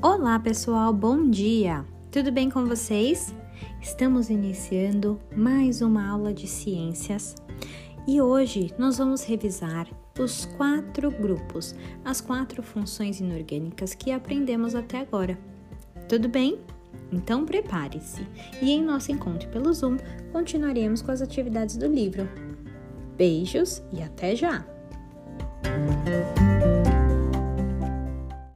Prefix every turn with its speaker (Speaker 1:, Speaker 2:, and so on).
Speaker 1: Olá, pessoal, bom dia! Tudo bem com vocês? Estamos iniciando mais uma aula de ciências e hoje nós vamos revisar os quatro grupos, as quatro funções inorgânicas que aprendemos até agora. Tudo bem? Então prepare-se e em nosso encontro pelo Zoom continuaremos com as atividades do livro. Beijos e até já!